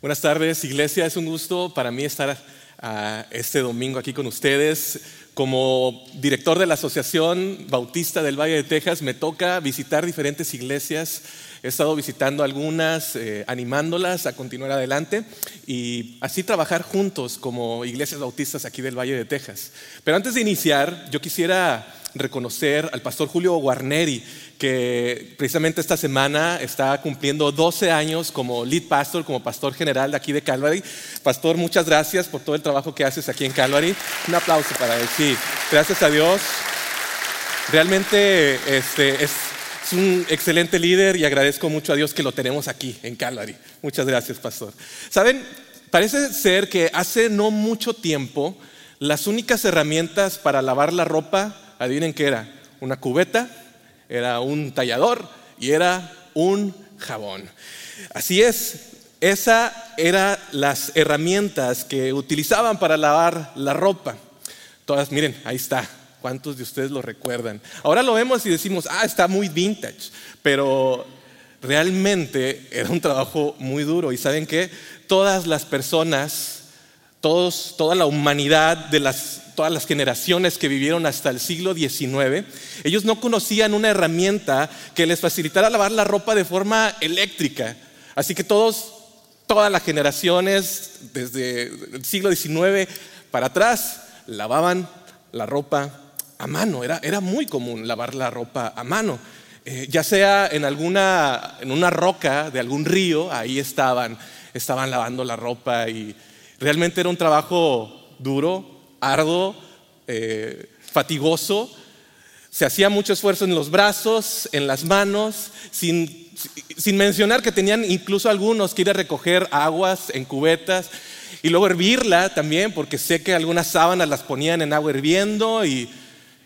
Buenas tardes, iglesia. Es un gusto para mí estar ah, este domingo aquí con ustedes. Como director de la Asociación Bautista del Valle de Texas, me toca visitar diferentes iglesias. He estado visitando algunas, eh, animándolas a continuar adelante y así trabajar juntos como iglesias bautistas aquí del Valle de Texas. Pero antes de iniciar, yo quisiera reconocer al pastor Julio Guarneri, que precisamente esta semana está cumpliendo 12 años como lead pastor, como pastor general de aquí de Calvary. Pastor, muchas gracias por todo el trabajo que haces aquí en Calvary. Un aplauso para él, sí. Gracias a Dios. Realmente este, es, es un excelente líder y agradezco mucho a Dios que lo tenemos aquí en Calvary. Muchas gracias, pastor. Saben, parece ser que hace no mucho tiempo las únicas herramientas para lavar la ropa, adivinen qué era, una cubeta era un tallador y era un jabón. Así es, esas eran las herramientas que utilizaban para lavar la ropa. Todas, miren, ahí está. ¿Cuántos de ustedes lo recuerdan? Ahora lo vemos y decimos, ah, está muy vintage, pero realmente era un trabajo muy duro. ¿Y saben qué? Todas las personas todos, toda la humanidad de las, todas las generaciones que vivieron hasta el siglo XIX, ellos no conocían una herramienta que les facilitara lavar la ropa de forma eléctrica. Así que todos, todas las generaciones, desde el siglo XIX para atrás, lavaban la ropa a mano. Era, era muy común lavar la ropa a mano. Eh, ya sea en alguna, en una roca de algún río, ahí estaban, estaban lavando la ropa y Realmente era un trabajo duro, arduo, eh, fatigoso. Se hacía mucho esfuerzo en los brazos, en las manos, sin, sin mencionar que tenían incluso algunos que ir a recoger aguas en cubetas y luego hervirla también, porque sé que algunas sábanas las ponían en agua hirviendo y,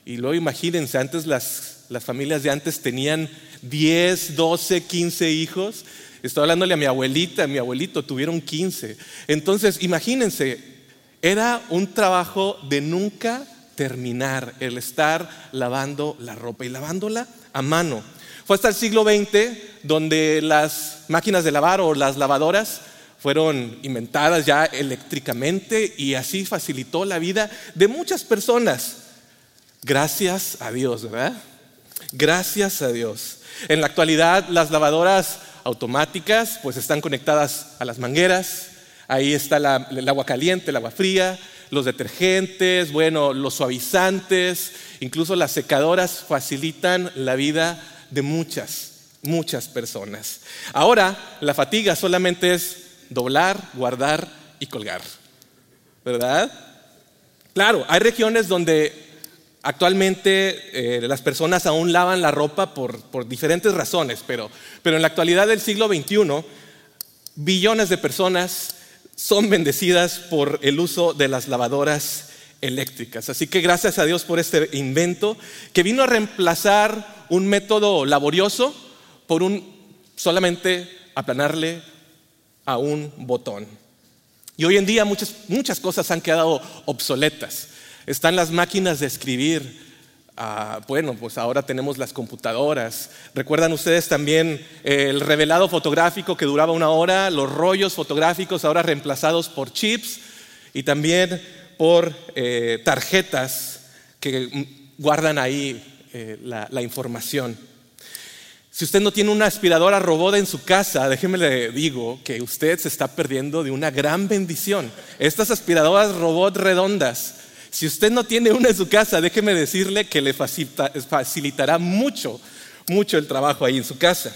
y luego imagínense, antes las, las familias de antes tenían 10, 12, 15 hijos Estoy hablándole a mi abuelita, a mi abuelito, tuvieron 15. Entonces, imagínense, era un trabajo de nunca terminar el estar lavando la ropa y lavándola a mano. Fue hasta el siglo XX donde las máquinas de lavar o las lavadoras fueron inventadas ya eléctricamente y así facilitó la vida de muchas personas. Gracias a Dios, ¿verdad? Gracias a Dios. En la actualidad las lavadoras automáticas, pues están conectadas a las mangueras, ahí está el agua caliente, el agua fría, los detergentes, bueno, los suavizantes, incluso las secadoras facilitan la vida de muchas, muchas personas. Ahora, la fatiga solamente es doblar, guardar y colgar, ¿verdad? Claro, hay regiones donde Actualmente eh, las personas aún lavan la ropa por, diferentes razones, pero, pero en la actualidad del siglo XXI, billones de personas son bendecidas por el uso de las lavadoras eléctricas. Así que gracias a Dios por este invento que vino a reemplazar un método laborioso por un solamente aplanarle a un botón. Y hoy en día muchas, muchas cosas han quedado obsoletas. Están las máquinas de escribir. Ah, bueno, pues ahora tenemos las computadoras. ¿Recuerdan ustedes también el revelado fotográfico que duraba una hora? Los rollos fotográficos ahora reemplazados por chips y también por eh, tarjetas que guardan ahí eh, la, la información. Si usted no tiene una aspiradora robot en su casa, déjeme le digo que usted se está perdiendo de una gran bendición. Estas aspiradoras robot redondas si usted no tiene una en su casa, déjeme decirle que le facilitará mucho, mucho el trabajo ahí en su casa.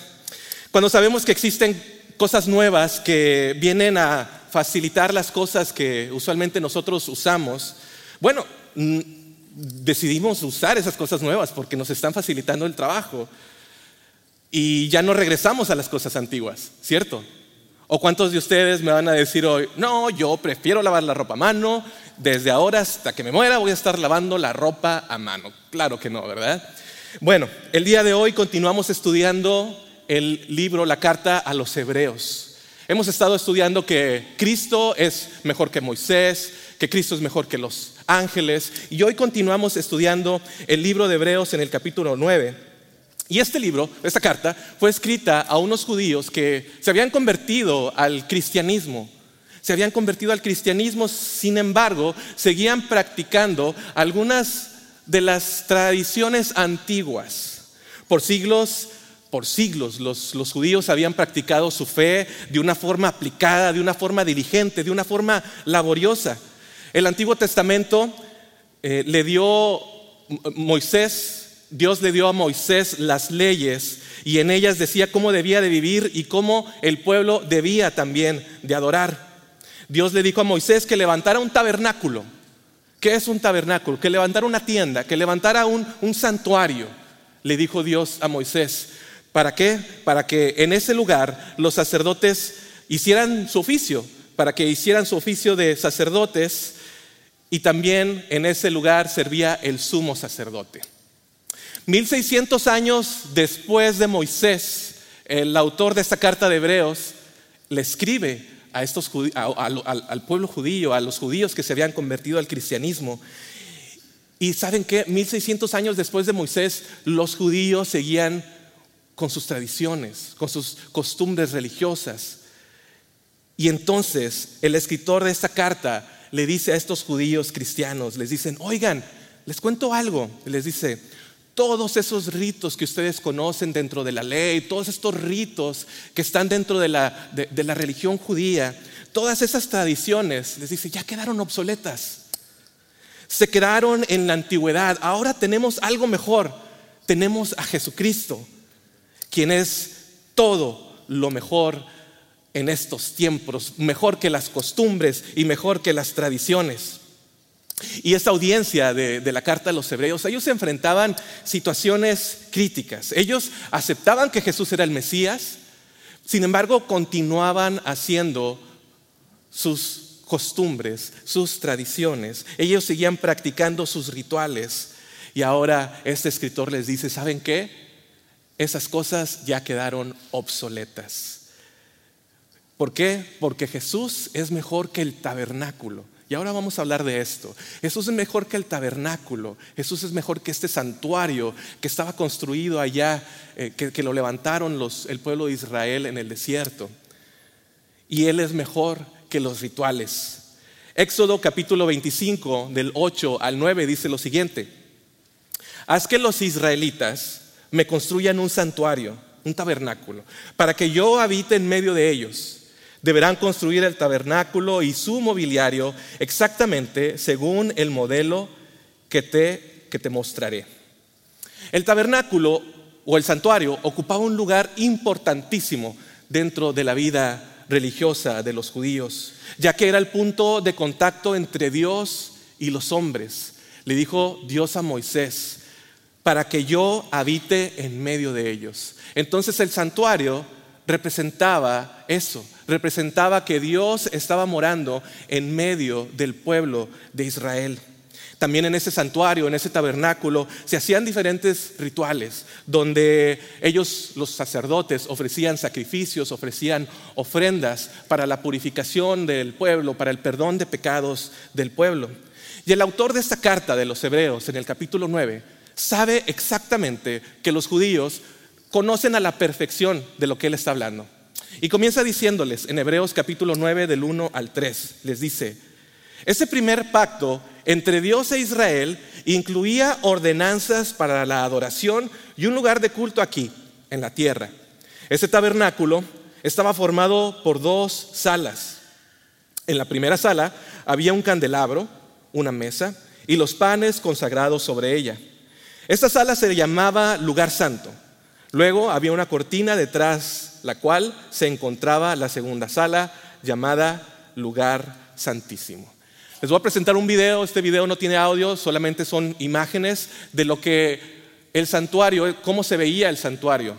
Cuando sabemos que existen cosas nuevas que vienen a facilitar las cosas que usualmente nosotros usamos, bueno, mm, decidimos usar esas cosas nuevas porque nos están facilitando el trabajo y ya no regresamos a las cosas antiguas, ¿cierto? ¿O cuántos de ustedes me van a decir hoy, no, yo prefiero lavar la ropa a mano, desde ahora hasta que me muera voy a estar lavando la ropa a mano? Claro que no, ¿verdad? Bueno, el día de hoy continuamos estudiando el libro, la carta a los hebreos. Hemos estado estudiando que Cristo es mejor que Moisés, que Cristo es mejor que los ángeles, y hoy continuamos estudiando el libro de Hebreos en el capítulo 9. Y este libro, esta carta, fue escrita a unos judíos que se habían convertido al cristianismo. Se habían convertido al cristianismo, sin embargo, seguían practicando algunas de las tradiciones antiguas. Por siglos, por siglos, los, judíos habían practicado su fe de una forma aplicada, de una forma diligente, de una forma laboriosa. El Antiguo Testamento eh, le dio Moisés, Dios le dio a Moisés las leyes y en ellas decía cómo debía de vivir y cómo el pueblo debía también de adorar. Dios le dijo a Moisés que levantara un tabernáculo. ¿Qué es un tabernáculo? Que levantara una tienda, que levantara un, un santuario. Le dijo Dios a Moisés. ¿Para qué? Para que en ese lugar los sacerdotes hicieran su oficio, para que hicieran su oficio de sacerdotes y también en ese lugar servía el sumo sacerdote. 1600 años después de Moisés, el autor de esta carta de Hebreos le escribe a estos, al, pueblo judío, a los judíos que se habían convertido al cristianismo. Y saben que 1600 años después de Moisés, los judíos seguían con sus tradiciones, con sus costumbres religiosas. Y entonces el escritor de esta carta le dice a estos judíos cristianos, les dicen, oigan, les cuento algo. Les dice, todos esos ritos que ustedes conocen dentro de la ley, todos estos ritos que están dentro de la, de, la religión judía, todas esas tradiciones, les dice, ya quedaron obsoletas. Se quedaron en la antigüedad. Ahora tenemos algo mejor. Tenemos a Jesucristo, quien es todo lo mejor en estos tiempos, mejor que las costumbres y mejor que las tradiciones. Y esta audiencia de, la carta a los hebreos, ellos se enfrentaban situaciones críticas. Ellos aceptaban que Jesús era el Mesías, sin embargo continuaban haciendo sus costumbres, sus tradiciones. Ellos seguían practicando sus rituales. Y ahora este escritor les dice, ¿saben qué? Esas cosas ya quedaron obsoletas. ¿Por qué? Porque Jesús es mejor que el tabernáculo. Y ahora vamos a hablar de esto. Jesús es mejor que el tabernáculo. Jesús es mejor que este santuario que estaba construido allá, eh, que, lo levantaron el pueblo de Israel en el desierto. Y Él es mejor que los rituales. Éxodo capítulo 25, del 8 al 9, dice lo siguiente. Haz que los israelitas me construyan un santuario, un tabernáculo, para que yo habite en medio de ellos deberán construir el tabernáculo y su mobiliario exactamente según el modelo que te, que te mostraré. El tabernáculo o el santuario ocupaba un lugar importantísimo dentro de la vida religiosa de los judíos, ya que era el punto de contacto entre Dios y los hombres. Le dijo Dios a Moisés, para que yo habite en medio de ellos. Entonces el santuario representaba eso, representaba que Dios estaba morando en medio del pueblo de Israel. También en ese santuario, en ese tabernáculo, se hacían diferentes rituales donde ellos, los sacerdotes, ofrecían sacrificios, ofrecían ofrendas para la purificación del pueblo, para el perdón de pecados del pueblo. Y el autor de esta carta de los Hebreos, en el capítulo 9, sabe exactamente que los judíos conocen a la perfección de lo que él está hablando. Y comienza diciéndoles en Hebreos capítulo 9 del 1 al 3, les dice, ese primer pacto entre Dios e Israel incluía ordenanzas para la adoración y un lugar de culto aquí, en la tierra. Ese tabernáculo estaba formado por dos salas. En la primera sala había un candelabro, una mesa y los panes consagrados sobre ella. Esta sala se llamaba lugar santo. Luego había una cortina detrás la cual se encontraba la segunda sala llamada lugar santísimo. Les voy a presentar un video, este video no tiene audio, solamente son imágenes de lo que el santuario, cómo se veía el santuario.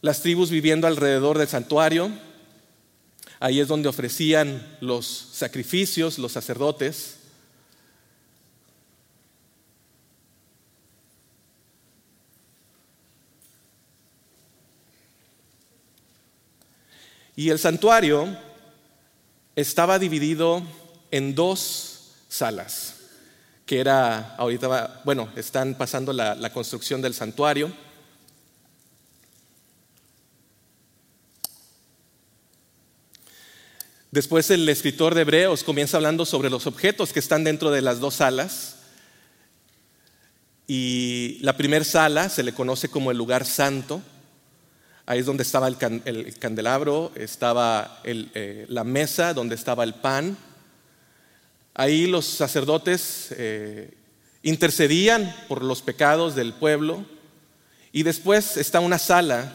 Las tribus viviendo alrededor del santuario, ahí es donde ofrecían los sacrificios, los sacerdotes. Y el santuario estaba dividido en dos salas, que era, ahorita, bueno, están pasando la, la construcción del santuario. Después el escritor de Hebreos comienza hablando sobre los objetos que están dentro de las dos salas. Y la primera sala se le conoce como el lugar santo. Ahí es donde estaba el, candelabro, estaba eh, la mesa donde estaba el pan. Ahí los sacerdotes eh, intercedían por los pecados del pueblo. Y después está una sala,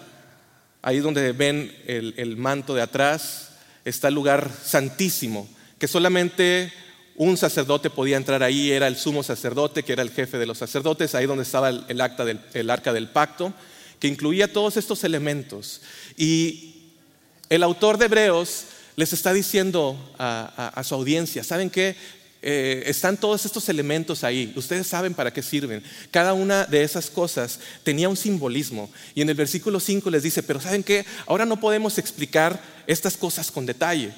ahí donde ven el manto de atrás, está el lugar santísimo, que solamente un sacerdote podía entrar ahí, era el sumo sacerdote, que era el jefe de los sacerdotes, ahí donde estaba el, acta del, arca del pacto, que incluía todos estos elementos. Y el autor de Hebreos les está diciendo a su audiencia, ¿saben qué? Eh, están todos estos elementos ahí. Ustedes saben para qué sirven. Cada una de esas cosas tenía un simbolismo. Y en el versículo 5 les dice, pero ¿saben qué? Ahora no podemos explicar estas cosas con detalle.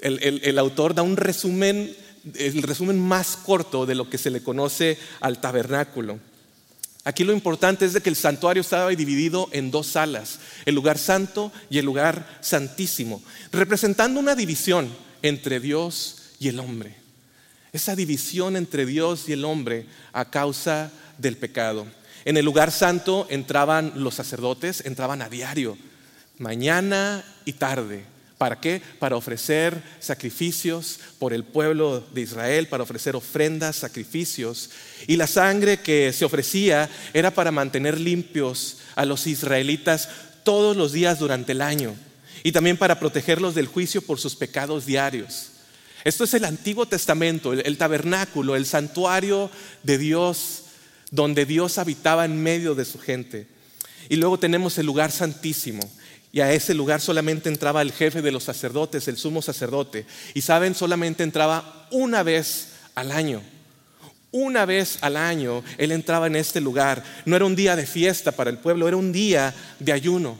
El, autor da un resumen, el resumen más corto de lo que se le conoce al tabernáculo. Aquí lo importante es de que el santuario estaba dividido en dos salas, el lugar santo y el lugar santísimo, representando una división entre Dios y el hombre esa división entre Dios y el hombre a causa del pecado. En el lugar santo entraban los sacerdotes, entraban a diario, mañana y tarde. ¿Para qué? Para ofrecer sacrificios por el pueblo de Israel, para ofrecer ofrendas, sacrificios. Y la sangre que se ofrecía era para mantener limpios a los israelitas todos los días durante el año y también para protegerlos del juicio por sus pecados diarios. Esto es el Antiguo Testamento, el, tabernáculo, el santuario de Dios, donde Dios habitaba en medio de su gente. Y luego tenemos el lugar santísimo. Y a ese lugar solamente entraba el jefe de los sacerdotes, el sumo sacerdote. Y saben, solamente entraba una vez al año. Una vez al año él entraba en este lugar. No era un día de fiesta para el pueblo, era un día de ayuno.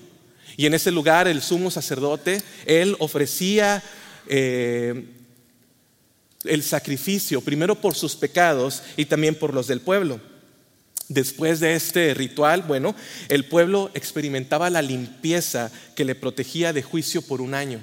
Y en ese lugar el sumo sacerdote, él ofrecía eh, el sacrificio, primero por sus pecados y también por los del pueblo. Después de este ritual, bueno, el pueblo experimentaba la limpieza que le protegía de juicio por un año.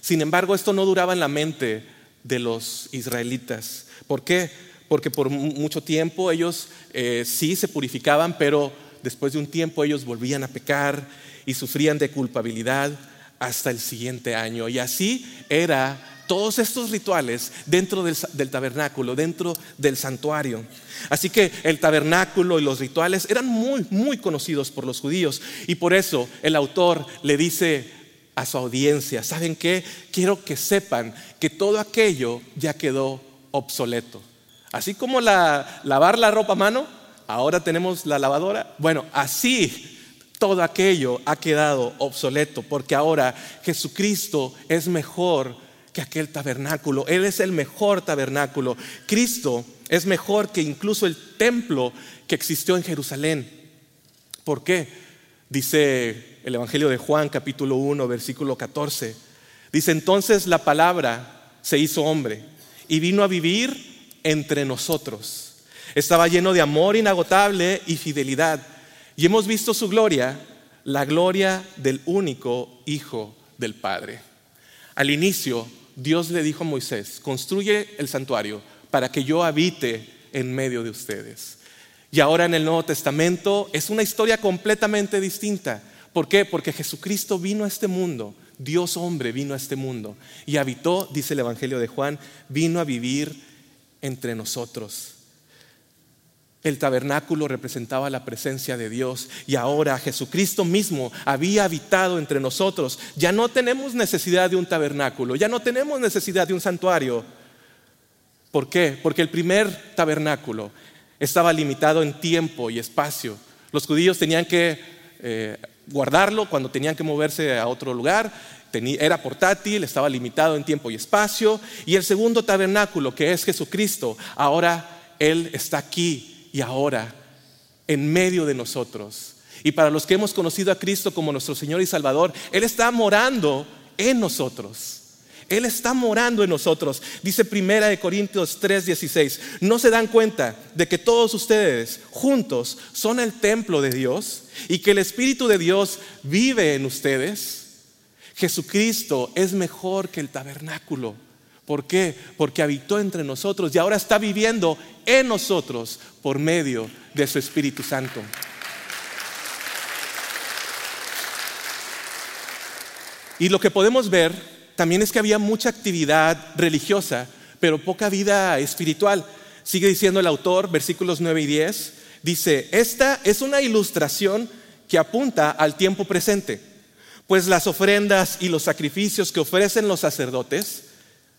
Sin embargo, esto no duraba en la mente de los israelitas. ¿Por qué? Porque por mucho tiempo ellos eh, sí se purificaban, pero después de un tiempo ellos volvían a pecar y sufrían de culpabilidad hasta el siguiente año. Y así era todos estos rituales dentro del, tabernáculo, dentro del santuario. Así que el tabernáculo y los rituales eran muy, muy conocidos por los judíos. Y por eso el autor le dice a su audiencia, ¿saben qué? Quiero que sepan que todo aquello ya quedó obsoleto. Así como la, lavar la ropa a mano, ahora tenemos la lavadora. Bueno, así todo aquello ha quedado obsoleto porque ahora Jesucristo es mejor que aquel tabernáculo. Él es el mejor tabernáculo. Cristo es mejor que incluso el templo que existió en Jerusalén. ¿Por qué? Dice el Evangelio de Juan capítulo 1 versículo 14. Dice entonces la palabra se hizo hombre y vino a vivir entre nosotros. Estaba lleno de amor inagotable y fidelidad. Y hemos visto su gloria, la gloria del único Hijo del Padre. Al inicio Dios le dijo a Moisés, construye el santuario para que yo habite en medio de ustedes. Y ahora en el Nuevo Testamento es una historia completamente distinta. ¿Por qué? Porque Jesucristo vino a este mundo, Dios hombre vino a este mundo y habitó, dice el Evangelio de Juan, vino a vivir entre nosotros. El tabernáculo representaba la presencia de Dios y ahora Jesucristo mismo había habitado entre nosotros. Ya no tenemos necesidad de un tabernáculo, ya no tenemos necesidad de un santuario. ¿Por qué? Porque el primer tabernáculo estaba limitado en tiempo y espacio. Los judíos tenían que eh, guardarlo cuando tenían que moverse a otro lugar. era portátil, estaba limitado en tiempo y espacio. Y el segundo tabernáculo, que es Jesucristo, ahora Él está aquí y ahora en medio de nosotros. Y para los que hemos conocido a Cristo como nuestro Señor y Salvador, Él está morando en nosotros. Él está morando en nosotros. Dice Primera de Corintios 3:16. ¿No se dan cuenta de que todos ustedes juntos son el templo de Dios y que el Espíritu de Dios vive en ustedes? Jesucristo es mejor que el tabernáculo. ¿Por qué? Porque habitó entre nosotros y ahora está viviendo en nosotros por medio de su Espíritu Santo. Y lo que podemos ver también es que había mucha actividad religiosa, pero poca vida espiritual. Sigue diciendo el autor, versículos 9 y 10, dice, esta es una ilustración que apunta al tiempo presente, pues las ofrendas y los sacrificios que ofrecen los sacerdotes,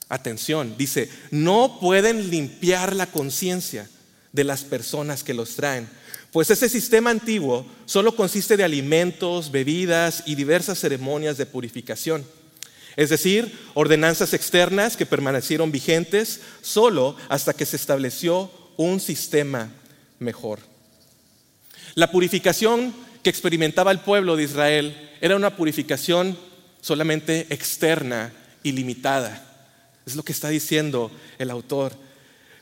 atención, dice, no pueden limpiar la conciencia de las personas que los traen pues ese sistema antiguo solo consiste de alimentos, bebidas y diversas ceremonias de purificación. Es decir, ordenanzas externas que permanecieron vigentes solo hasta que se estableció un sistema mejor. La purificación que experimentaba el pueblo de Israel era una purificación solamente externa y limitada. Es lo que está diciendo el autor.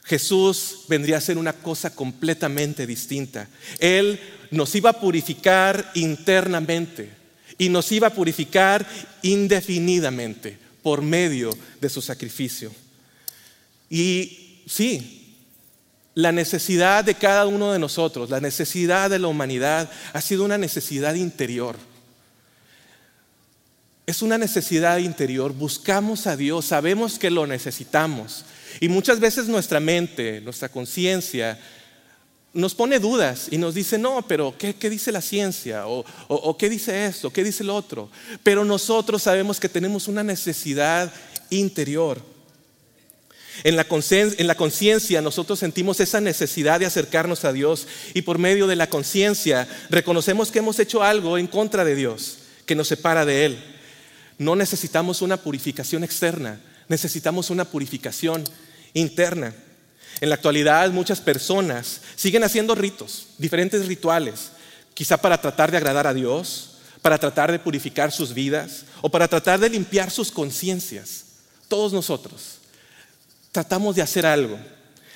Jesús vendría a ser una cosa completamente distinta. Él nos iba a purificar internamente y nos iba a purificar indefinidamente por medio de su sacrificio. Y sí, la necesidad de cada uno de nosotros, la necesidad de la humanidad ha sido una necesidad interior. Es una necesidad interior. Buscamos a Dios, sabemos que lo necesitamos. Y muchas veces nuestra mente, nuestra conciencia, nos pone dudas y nos dice, no, pero ¿qué, dice la ciencia? O, qué dice esto? ¿Qué dice lo otro? Pero nosotros sabemos que tenemos una necesidad interior. En la conciencia nosotros sentimos esa necesidad de acercarnos a Dios y por medio de la conciencia reconocemos que hemos hecho algo en contra de Dios, que nos separa de Él. No necesitamos una purificación externa, necesitamos una purificación interna. En la actualidad muchas personas siguen haciendo ritos, diferentes rituales, quizá para tratar de agradar a Dios, para tratar de purificar sus vidas o para tratar de limpiar sus conciencias. Todos nosotros tratamos de hacer algo.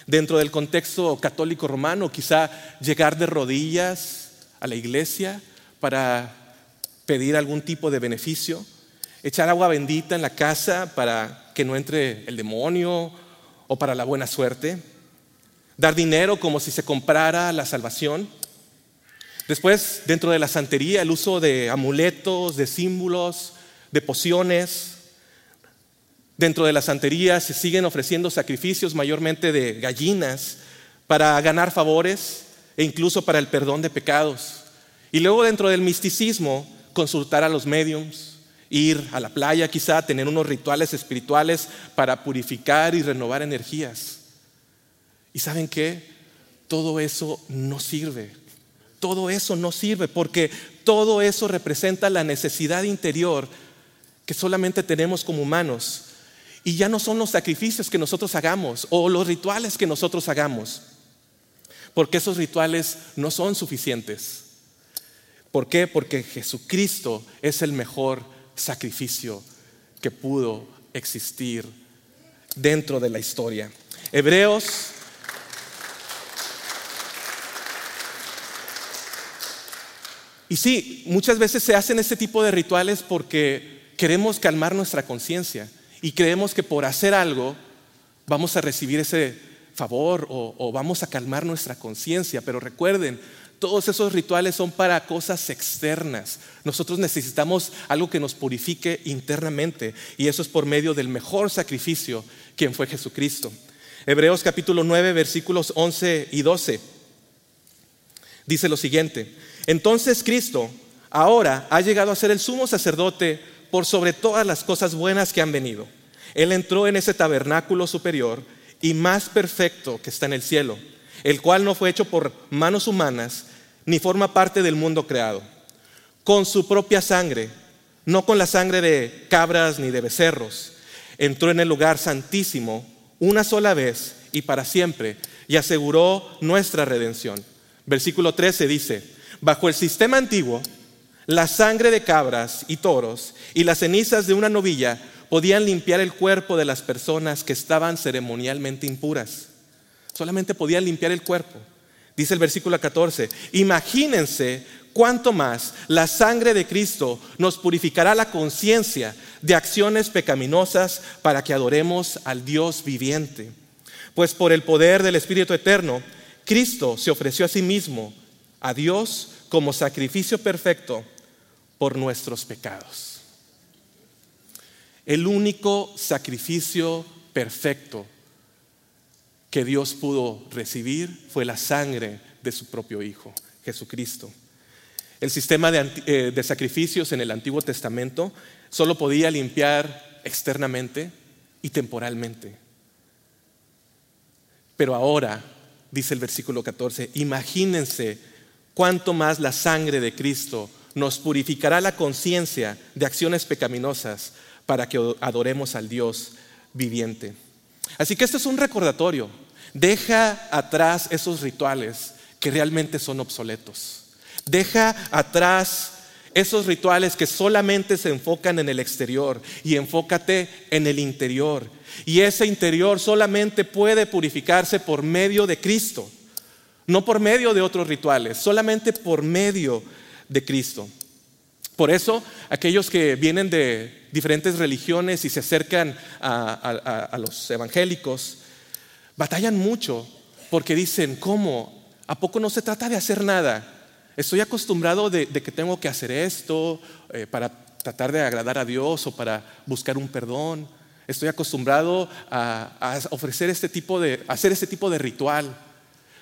Dentro del contexto católico romano, quizá llegar de rodillas a la iglesia para pedir algún tipo de beneficio, echar agua bendita en la casa para que no entre el demonio o para la buena suerte, dar dinero como si se comprara la salvación. Después, dentro de la santería, el uso de amuletos, de símbolos, de pociones. Dentro de la santería se siguen ofreciendo sacrificios mayormente de gallinas para ganar favores e incluso para el perdón de pecados. Y luego dentro del misticismo, consultar a los mediums, ir a la playa quizá, tener unos rituales espirituales para purificar y renovar energías. ¿Y saben qué? Todo eso no sirve. Todo eso no sirve porque todo eso representa la necesidad interior que solamente tenemos como humanos. Y ya no son los sacrificios que nosotros hagamos o los rituales que nosotros hagamos. Porque esos rituales no son suficientes. ¿Por qué? Porque Jesucristo es el mejor sacrificio que pudo existir dentro de la historia. Hebreos Y sí, muchas veces se hacen este tipo de rituales porque queremos calmar nuestra conciencia y creemos que por hacer algo vamos a recibir ese favor o, o vamos a calmar nuestra conciencia. Pero recuerden, todos esos rituales son para cosas externas. Nosotros necesitamos algo que nos purifique internamente y eso es por medio del mejor sacrificio, quien fue Jesucristo. Hebreos capítulo 9, versículos 11 y 12. Dice lo siguiente, entonces Cristo ahora ha llegado a ser el sumo sacerdote por sobre todas las cosas buenas que han venido. Él entró en ese tabernáculo superior y más perfecto que está en el cielo, el cual no fue hecho por manos humanas, ni forma parte del mundo creado. Con su propia sangre, no con la sangre de cabras ni de becerros, entró en el lugar santísimo una sola vez y para siempre y aseguró nuestra redención. Versículo 13 dice, bajo el sistema antiguo, la sangre de cabras y toros y las cenizas de una novilla podían limpiar el cuerpo de las personas que estaban ceremonialmente impuras. Solamente podían limpiar el cuerpo. Dice el versículo 14, imagínense cuánto más la sangre de Cristo nos purificará la conciencia de acciones pecaminosas para que adoremos al Dios viviente. Pues por el poder del Espíritu Eterno, Cristo se ofreció a sí mismo, a Dios, como sacrificio perfecto por nuestros pecados. El único sacrificio perfecto que Dios pudo recibir fue la sangre de su propio Hijo, Jesucristo. El sistema de, eh, de, sacrificios en el Antiguo Testamento solo podía limpiar externamente y temporalmente. Pero ahora, dice el versículo 14, imagínense cuánto más la sangre de Cristo nos purificará la conciencia de acciones pecaminosas para que adoremos al Dios viviente. Así que esto es un recordatorio. Deja atrás esos rituales que realmente son obsoletos. Deja atrás esos rituales que solamente se enfocan en el exterior y enfócate en el interior. Y ese interior solamente puede purificarse por medio de Cristo, no por medio de otros rituales, solamente por medio de Cristo. Por eso, aquellos que vienen de diferentes religiones y se acercan a, los evangélicos, batallan mucho porque dicen, ¿cómo? ¿A poco no se trata de hacer nada? Estoy acostumbrado de, que tengo que hacer esto eh, para tratar de agradar a Dios o para buscar un perdón. Estoy acostumbrado a, ofrecer este tipo de, hacer este tipo de ritual,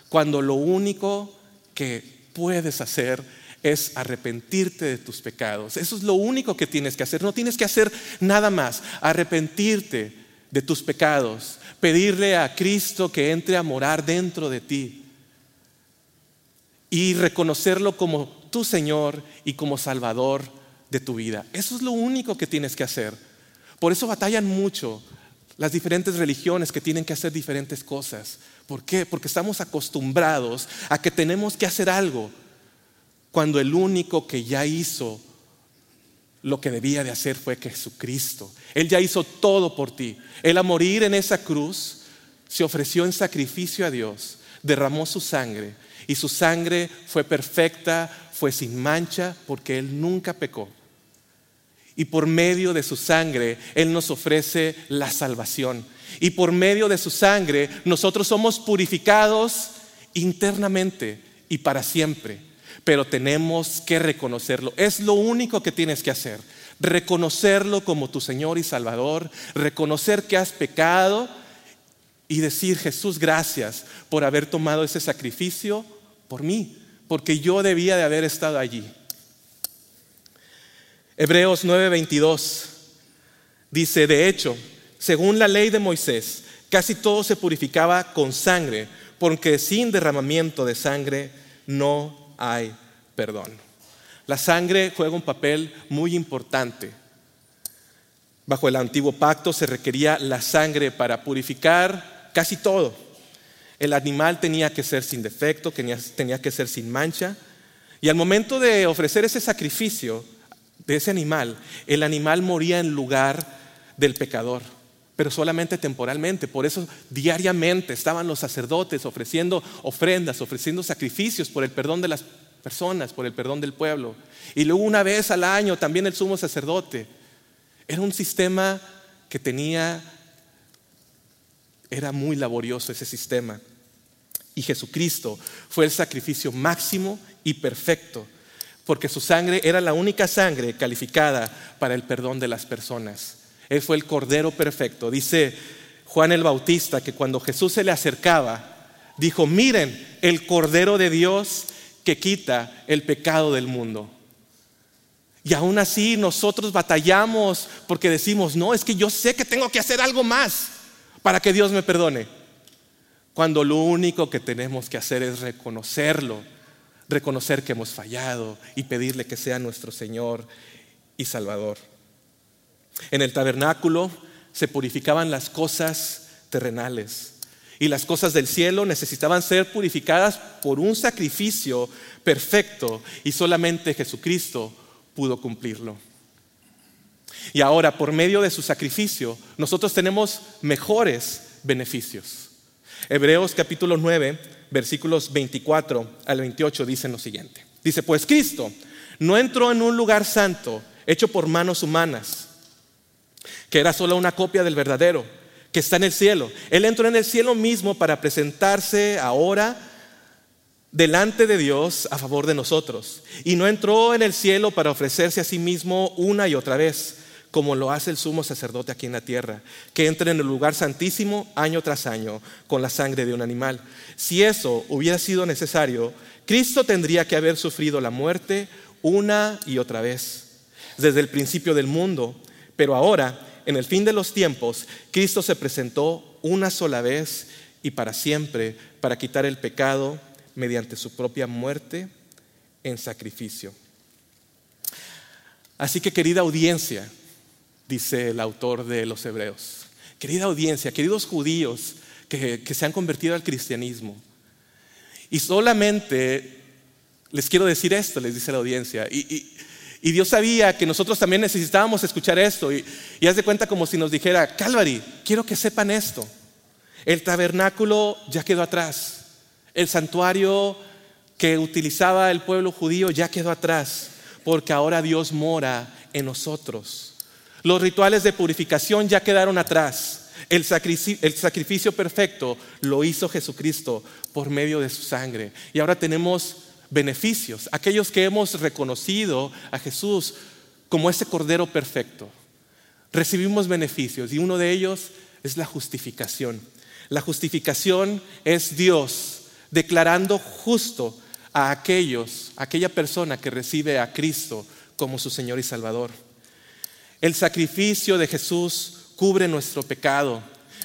cuando lo único que puedes hacer es arrepentirte de tus pecados. Eso es lo único que tienes que hacer. No tienes que hacer nada más. Arrepentirte de tus pecados. Pedirle a Cristo que entre a morar dentro de ti y reconocerlo como tu Señor y como Salvador de tu vida. Eso es lo único que tienes que hacer. Por eso batallan mucho las diferentes religiones que tienen que hacer diferentes cosas. ¿Por qué? Porque estamos acostumbrados a que tenemos que hacer algo cuando el único que ya hizo lo que debía de hacer fue Jesucristo. Él ya hizo todo por ti. Él a morir en esa cruz se ofreció en sacrificio a Dios, derramó su sangre y su sangre fue perfecta, fue sin mancha, porque Él nunca pecó. Y por medio de su sangre, Él nos ofrece la salvación. Y por medio de su sangre, nosotros somos purificados internamente y para siempre. Pero tenemos que reconocerlo. Es lo único que tienes que hacer. Reconocerlo como tu Señor y Salvador. Reconocer que has pecado y decir, Jesús, gracias por haber tomado ese sacrificio por mí, porque yo debía de haber estado allí. Hebreos 9:22 dice, de hecho, según la ley de Moisés, casi todo se purificaba con sangre, porque sin derramamiento de sangre no hay perdón. La sangre juega un papel muy importante. Bajo el antiguo pacto se requería la sangre para purificar casi todo. El animal tenía que ser sin defecto, tenía, que ser sin mancha. Y al momento de ofrecer ese sacrificio de ese animal, el animal moría en lugar del pecador, pero solamente temporalmente. Por eso diariamente estaban los sacerdotes ofreciendo ofrendas, ofreciendo sacrificios por el perdón de las personas, por el perdón del pueblo. Y luego una vez al año también el sumo sacerdote. Era un sistema que tenía era muy laborioso ese sistema. Y Jesucristo fue el sacrificio máximo y perfecto, porque su sangre era la única sangre calificada para el perdón de las personas. Él fue el Cordero perfecto. Dice Juan el Bautista que cuando Jesús se le acercaba, dijo, miren el Cordero de Dios que quita el pecado del mundo. Y aún así nosotros batallamos porque decimos, no, es que yo sé que tengo que hacer algo más para que Dios me perdone. Cuando lo único que tenemos que hacer es reconocerlo, reconocer que hemos fallado y pedirle que sea nuestro Señor y Salvador. En el tabernáculo se purificaban las cosas terrenales y las cosas del cielo necesitaban ser purificadas por un sacrificio perfecto y solamente Jesucristo pudo cumplirlo. Y ahora, por medio de su sacrificio, nosotros tenemos mejores beneficios. Hebreos capítulo 9, versículos 24 al 28 dicen lo siguiente. Dice, pues Cristo no entró en un lugar santo hecho por manos humanas, que era solo una copia del verdadero, que está en el cielo. Él entró en el cielo mismo para presentarse ahora delante de Dios a favor de nosotros. Y no entró en el cielo para ofrecerse a sí mismo una y otra vez, como lo hace el sumo sacerdote aquí en la tierra, que entra en el lugar santísimo año tras año con la sangre de un animal. Si eso hubiera sido necesario, Cristo tendría que haber sufrido la muerte una y otra vez, desde el principio del mundo. Pero ahora, en el fin de los tiempos, Cristo se presentó una sola vez y para siempre para quitar el pecado mediante su propia muerte en sacrificio. Así que querida audiencia, dice el autor de los Hebreos, querida audiencia, queridos judíos que, se han convertido al cristianismo, y solamente les quiero decir esto, les dice la audiencia, y, Dios sabía que nosotros también necesitábamos escuchar esto, y, y haz de cuenta como si nos dijera, Calvary, quiero que sepan esto, el tabernáculo ya quedó atrás. El santuario que utilizaba el pueblo judío ya quedó atrás, porque ahora Dios mora en nosotros. Los rituales de purificación ya quedaron atrás. El sacrificio, perfecto lo hizo Jesucristo por medio de su sangre. Y ahora tenemos beneficios, aquellos que hemos reconocido a Jesús como ese Cordero perfecto. Recibimos beneficios y uno de ellos es la justificación. La justificación es Dios declarando justo a aquellos, aquella persona que recibe a Cristo como su Señor y Salvador. El sacrificio de Jesús cubre nuestro pecado,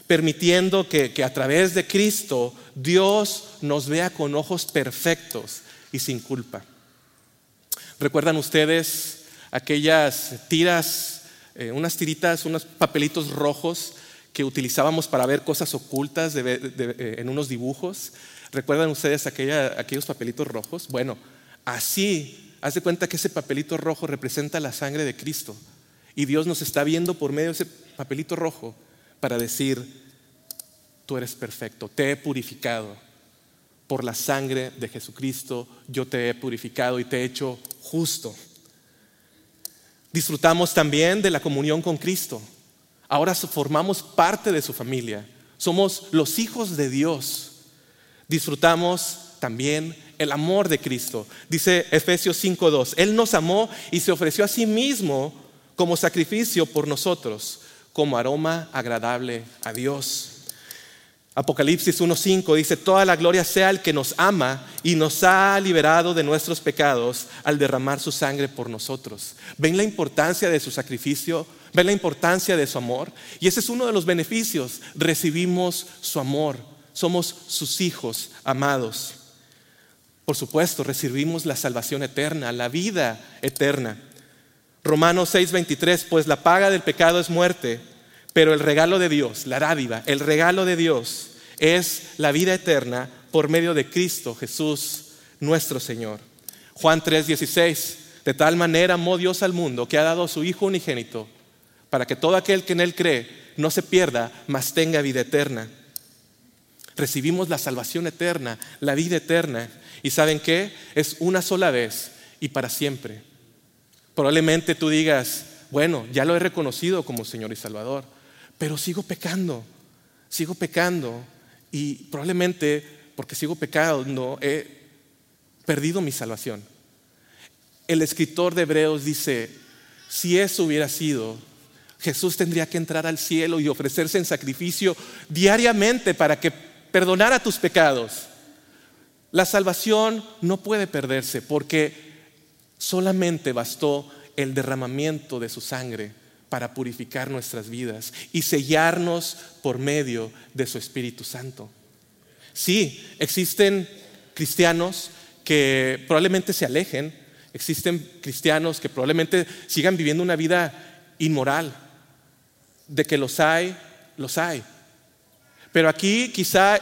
permitiendo que, que, a través de Cristo Dios nos vea con ojos perfectos y sin culpa. ¿Recuerdan ustedes aquellas tiras, eh, unas tiritas, unos papelitos rojos que utilizábamos para ver cosas ocultas eh, en unos dibujos? ¿Recuerdan ustedes aquellos papelitos rojos? Bueno, así, haz de cuenta que ese papelito rojo representa la sangre de Cristo. Y Dios nos está viendo por medio de ese papelito rojo para decir, tú eres perfecto, te he purificado. Por la sangre de Jesucristo yo te he purificado y te he hecho justo. Disfrutamos también de la comunión con Cristo. Ahora formamos parte de su familia. Somos los hijos de Dios disfrutamos también el amor de Cristo. Dice Efesios 5.2, Él nos amó y se ofreció a sí mismo como sacrificio por nosotros, como aroma agradable a Dios. Apocalipsis 1.5 dice, toda la gloria sea al que nos ama y nos ha liberado de nuestros pecados al derramar su sangre por nosotros. ¿Ven la importancia de su sacrificio? ¿Ven la importancia de su amor? Y ese es uno de los beneficios. Recibimos su amor somos sus hijos amados. Por supuesto, recibimos la salvación eterna, la vida eterna. Romanos 6:23, pues la paga del pecado es muerte, pero el regalo de Dios, la dádiva, el regalo de Dios es la vida eterna por medio de Cristo Jesús, nuestro Señor. Juan 3:16, de tal manera amó Dios al mundo que ha dado a su Hijo unigénito, para que todo aquel que en Él cree no se pierda, mas tenga vida eterna. Recibimos la salvación eterna, la vida eterna. ¿Y saben qué? Es una sola vez y para siempre. Probablemente tú digas, bueno, ya lo he reconocido como Señor y Salvador, pero sigo pecando, sigo pecando y probablemente porque sigo pecando he perdido mi salvación. El escritor de Hebreos dice, si eso hubiera sido, Jesús tendría que entrar al cielo y ofrecerse en sacrificio diariamente para que a tus pecados. La salvación no puede perderse porque solamente bastó el derramamiento de su sangre para purificar nuestras vidas y sellarnos por medio de su Espíritu Santo. Sí, existen cristianos que probablemente se alejen, existen cristianos que probablemente sigan viviendo una vida inmoral. De que los hay, los hay. Pero aquí quizá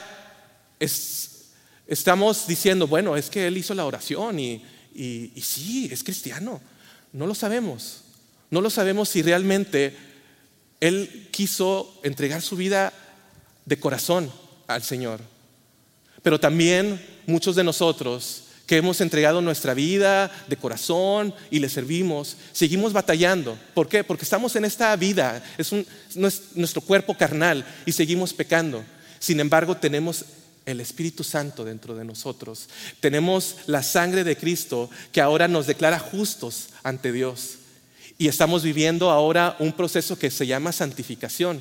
estamos diciendo, bueno, es que él hizo la oración y, y sí, es cristiano. No lo sabemos. No lo sabemos si realmente Él quiso entregar su vida de corazón al Señor. Pero también muchos de nosotros que hemos entregado nuestra vida de corazón y le servimos, seguimos batallando. ¿Por qué? Porque estamos en esta vida, es, nuestro cuerpo carnal y seguimos pecando. Sin embargo, tenemos el Espíritu Santo dentro de nosotros. Tenemos la sangre de Cristo que ahora nos declara justos ante Dios. Y estamos viviendo ahora un proceso que se llama santificación,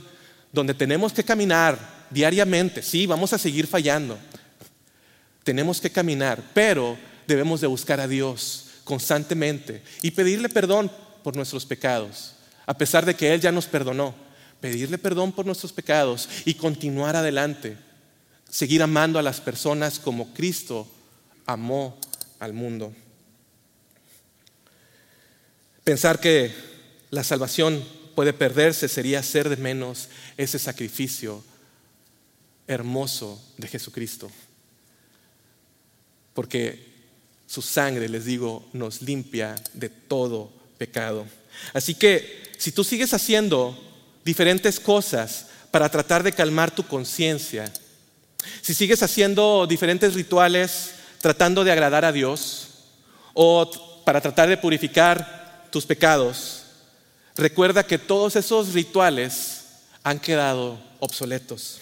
donde tenemos que caminar diariamente. Sí, vamos a seguir fallando. Tenemos que caminar, pero debemos de buscar a Dios constantemente y pedirle perdón por nuestros pecados, a pesar de que Él ya nos perdonó. Pedirle perdón por nuestros pecados y continuar adelante seguir amando a las personas como Cristo amó al mundo. Pensar que la salvación puede perderse sería hacer de menos ese sacrificio hermoso de Jesucristo. Porque su sangre, les digo, nos limpia de todo pecado. Así que si tú sigues haciendo diferentes cosas para tratar de calmar tu conciencia, si sigues haciendo diferentes rituales tratando de agradar a Dios o para tratar de purificar tus pecados, recuerda que todos esos rituales han quedado obsoletos.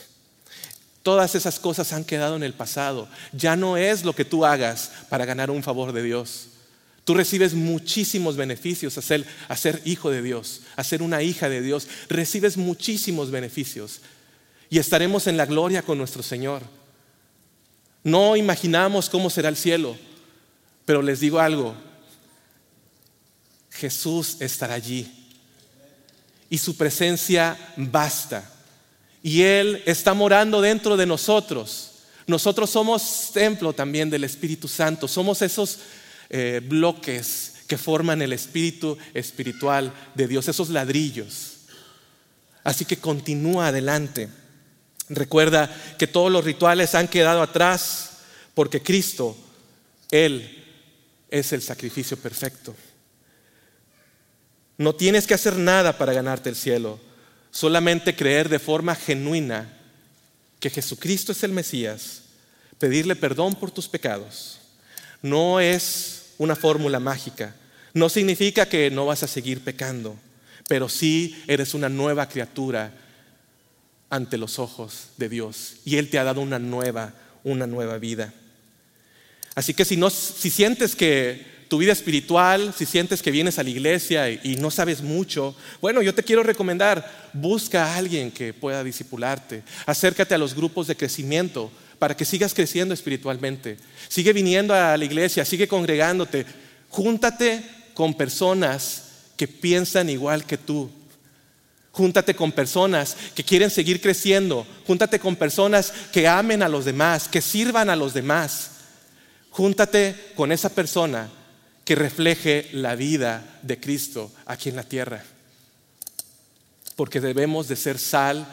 Todas esas cosas han quedado en el pasado. Ya no es lo que tú hagas para ganar un favor de Dios. Tú recibes muchísimos beneficios a ser, ser, hijo de Dios, a ser una hija de Dios. Recibes muchísimos beneficios y estaremos en la gloria con nuestro Señor. No imaginamos cómo será el cielo, pero les digo algo, Jesús estará allí y su presencia basta. Y Él está morando dentro de nosotros. Nosotros somos templo también del Espíritu Santo, somos esos eh, bloques que forman el espíritu espiritual de Dios, esos ladrillos. Así que continúa adelante. Recuerda que todos los rituales han quedado atrás porque Cristo, Él es el sacrificio perfecto. No tienes que hacer nada para ganarte el cielo, solamente creer de forma genuina que Jesucristo es el Mesías, pedirle perdón por tus pecados. No es una fórmula mágica, no significa que no vas a seguir pecando, pero sí eres una nueva criatura ante los ojos de Dios y Él te ha dado una nueva, una nueva vida. Así que si, no, si sientes que tu vida espiritual, si sientes que vienes a la iglesia y, no sabes mucho, bueno, yo te quiero recomendar, busca a alguien que pueda discipularte, acércate a los grupos de crecimiento para que sigas creciendo espiritualmente. Sigue viniendo a la iglesia, sigue congregándote, júntate con personas que piensan igual que tú, Júntate con personas que quieren seguir creciendo. Júntate con personas que amen a los demás, que sirvan a los demás. Júntate con esa persona que refleje la vida de Cristo aquí en la tierra. Porque debemos de ser sal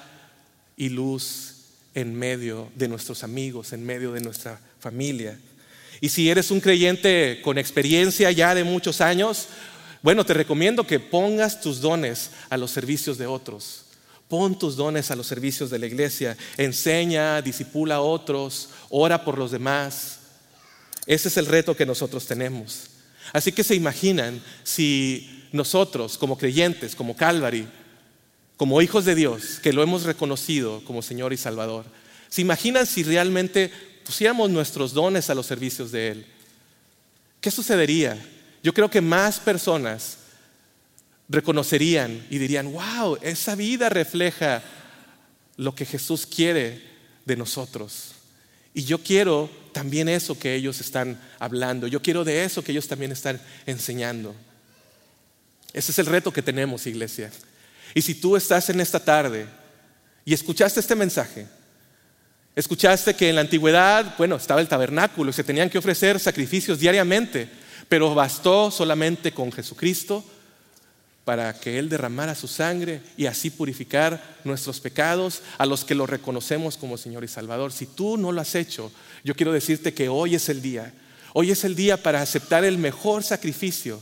y luz en medio de nuestros amigos, en medio de nuestra familia. Y si eres un creyente con experiencia ya de muchos años, bueno, te recomiendo que pongas tus dones a los servicios de otros. Pon tus dones a los servicios de la iglesia. Enseña, disipula a otros, ora por los demás. Ese es el reto que nosotros tenemos. Así que se imaginan si nosotros, como creyentes, como Calvary, como hijos de Dios, que lo hemos reconocido como Señor y Salvador, se imaginan si realmente pusiéramos nuestros dones a los servicios de Él. ¿Qué sucedería? yo creo que más personas reconocerían y dirían, wow, esa vida refleja lo que Jesús quiere de nosotros. Y yo quiero también eso que ellos están hablando, yo quiero de eso que ellos también están enseñando. Ese es el reto que tenemos, iglesia. Y si tú estás en esta tarde y escuchaste este mensaje, escuchaste que en la antigüedad, bueno, estaba el tabernáculo y se tenían que ofrecer sacrificios diariamente pero bastó solamente con Jesucristo para que Él derramara su sangre y así purificar nuestros pecados a los que lo reconocemos como Señor y Salvador. Si tú no lo has hecho, yo quiero decirte que hoy es el día. Hoy es el día para aceptar el mejor sacrificio,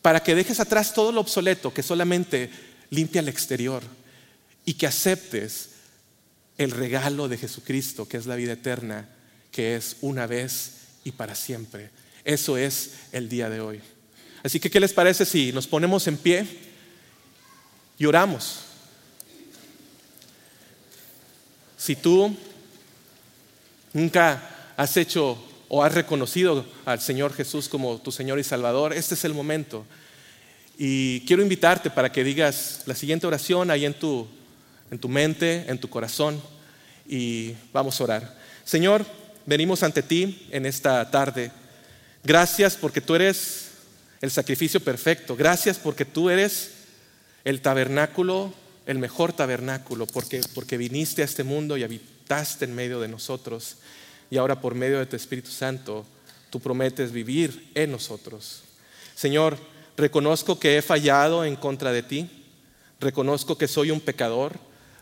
para que dejes atrás todo lo obsoleto que solamente limpia el exterior y que aceptes el regalo de Jesucristo, que es la vida eterna, que es una vez y para siempre. Eso es el día de hoy. Así que, ¿qué les parece si nos ponemos en pie y oramos? Si tú nunca has hecho o has reconocido al Señor Jesús como tu Señor y Salvador, este es el momento. Y quiero invitarte para que digas la siguiente oración ahí en tu, en tu mente, en tu corazón, y vamos a orar. Señor, venimos ante ti en esta tarde. Gracias porque tú eres el sacrificio perfecto. Gracias porque tú eres el tabernáculo, el mejor tabernáculo, porque, porque viniste a este mundo y habitaste en medio de nosotros. Y ahora por medio de tu Espíritu Santo, tú prometes vivir en nosotros. Señor, reconozco que he fallado en contra de ti. Reconozco que soy un pecador.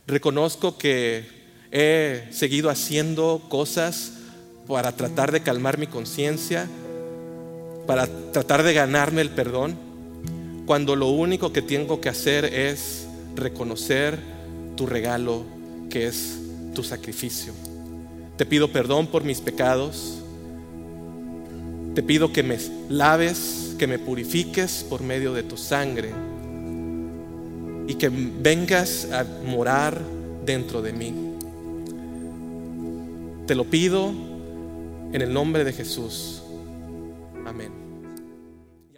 Reconozco que he seguido haciendo cosas para tratar de calmar mi conciencia, para tratar de ganarme el perdón, cuando lo único que tengo que hacer es reconocer tu regalo que es tu sacrificio. Te pido perdón por mis pecados, te pido que me laves, que me purifiques por medio de tu sangre y que vengas a morar dentro de mí. Te lo pido en el nombre de Jesús. Amén.